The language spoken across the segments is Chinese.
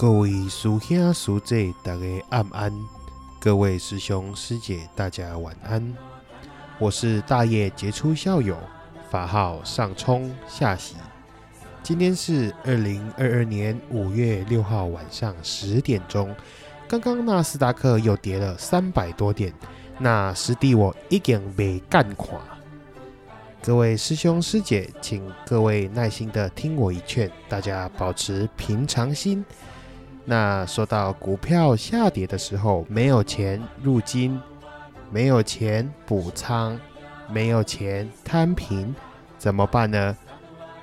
各位师兄师姐，大家晚安；各位师兄师姐，大家晚安。我是大业杰出校友，法号上冲下喜。今天是二零二二年五月六号晚上十点钟。刚刚纳斯达克又跌了三百多点，那师弟我已经被干垮。各位师兄师姐，请各位耐心的听我一劝，大家保持平常心。那说到股票下跌的时候，没有钱入金，没有钱补仓，没有钱摊平，怎么办呢？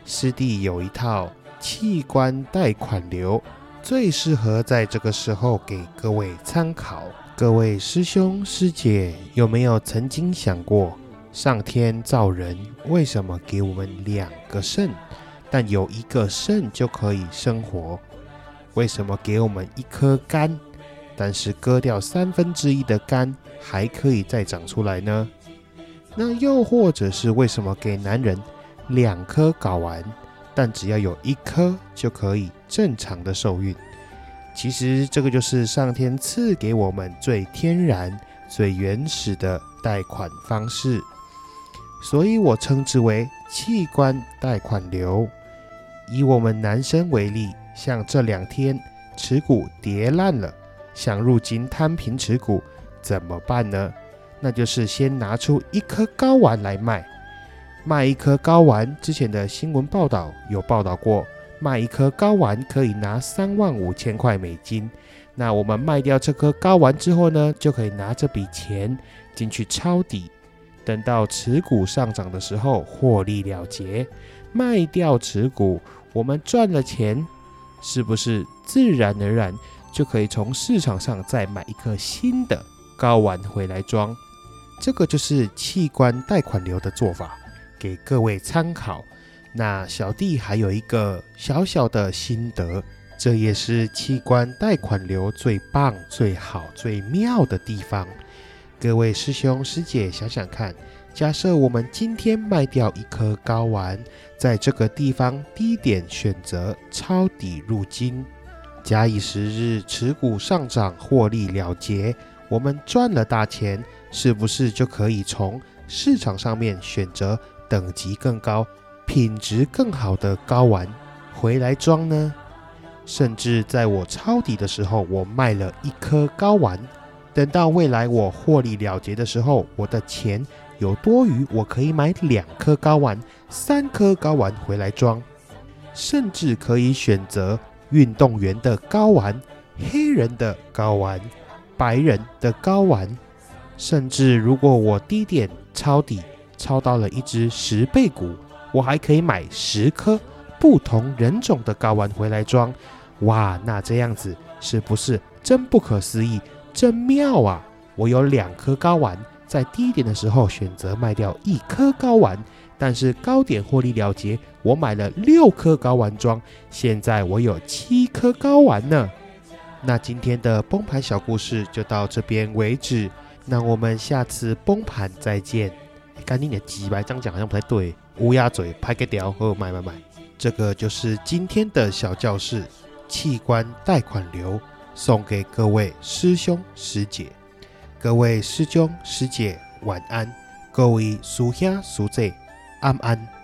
师弟有一套器官贷款流，最适合在这个时候给各位参考。各位师兄师姐，有没有曾经想过？上天造人，为什么给我们两个肾，但有一个肾就可以生活？为什么给我们一颗肝，但是割掉三分之一的肝还可以再长出来呢？那又或者是为什么给男人两颗睾丸，但只要有一颗就可以正常的受孕？其实这个就是上天赐给我们最天然、最原始的贷款方式。所以我称之为器官贷款流。以我们男生为例，像这两天持股跌烂了，想入金摊平持股，怎么办呢？那就是先拿出一颗睾丸来卖。卖一颗睾丸，之前的新闻报道有报道过，卖一颗睾丸可以拿三万五千块美金。那我们卖掉这颗睾丸之后呢，就可以拿这笔钱进去抄底。等到持股上涨的时候，获利了结，卖掉持股，我们赚了钱，是不是自然而然就可以从市场上再买一颗新的睾丸回来装？这个就是器官贷款流的做法，给各位参考。那小弟还有一个小小的心得，这也是器官贷款流最棒、最好、最妙的地方。各位师兄师姐，想想看，假设我们今天卖掉一颗睾丸，在这个地方低点选择抄底入金，假以时日，持股上涨，获利了结，我们赚了大钱，是不是就可以从市场上面选择等级更高、品质更好的睾丸回来装呢？甚至在我抄底的时候，我卖了一颗睾丸。等到未来我获利了结的时候，我的钱有多余，我可以买两颗睾丸、三颗睾丸回来装，甚至可以选择运动员的睾丸、黑人的睾丸、白人的睾丸，甚至如果我低点抄底抄到了一只十倍股，我还可以买十颗不同人种的睾丸回来装。哇，那这样子是不是真不可思议？真妙啊！我有两颗睾丸，在低点的时候选择卖掉一颗睾丸，但是高点获利了结，我买了六颗睾丸装，现在我有七颗睾丸呢。那今天的崩盘小故事就到这边为止，那我们下次崩盘再见。赶紧的几百张讲好像不太对，乌鸦嘴拍个屌哦，买买买！这个就是今天的小教室，器官贷款流。送给各位师兄师姐，各位师兄师姐晚安，各位师兄师姐安安。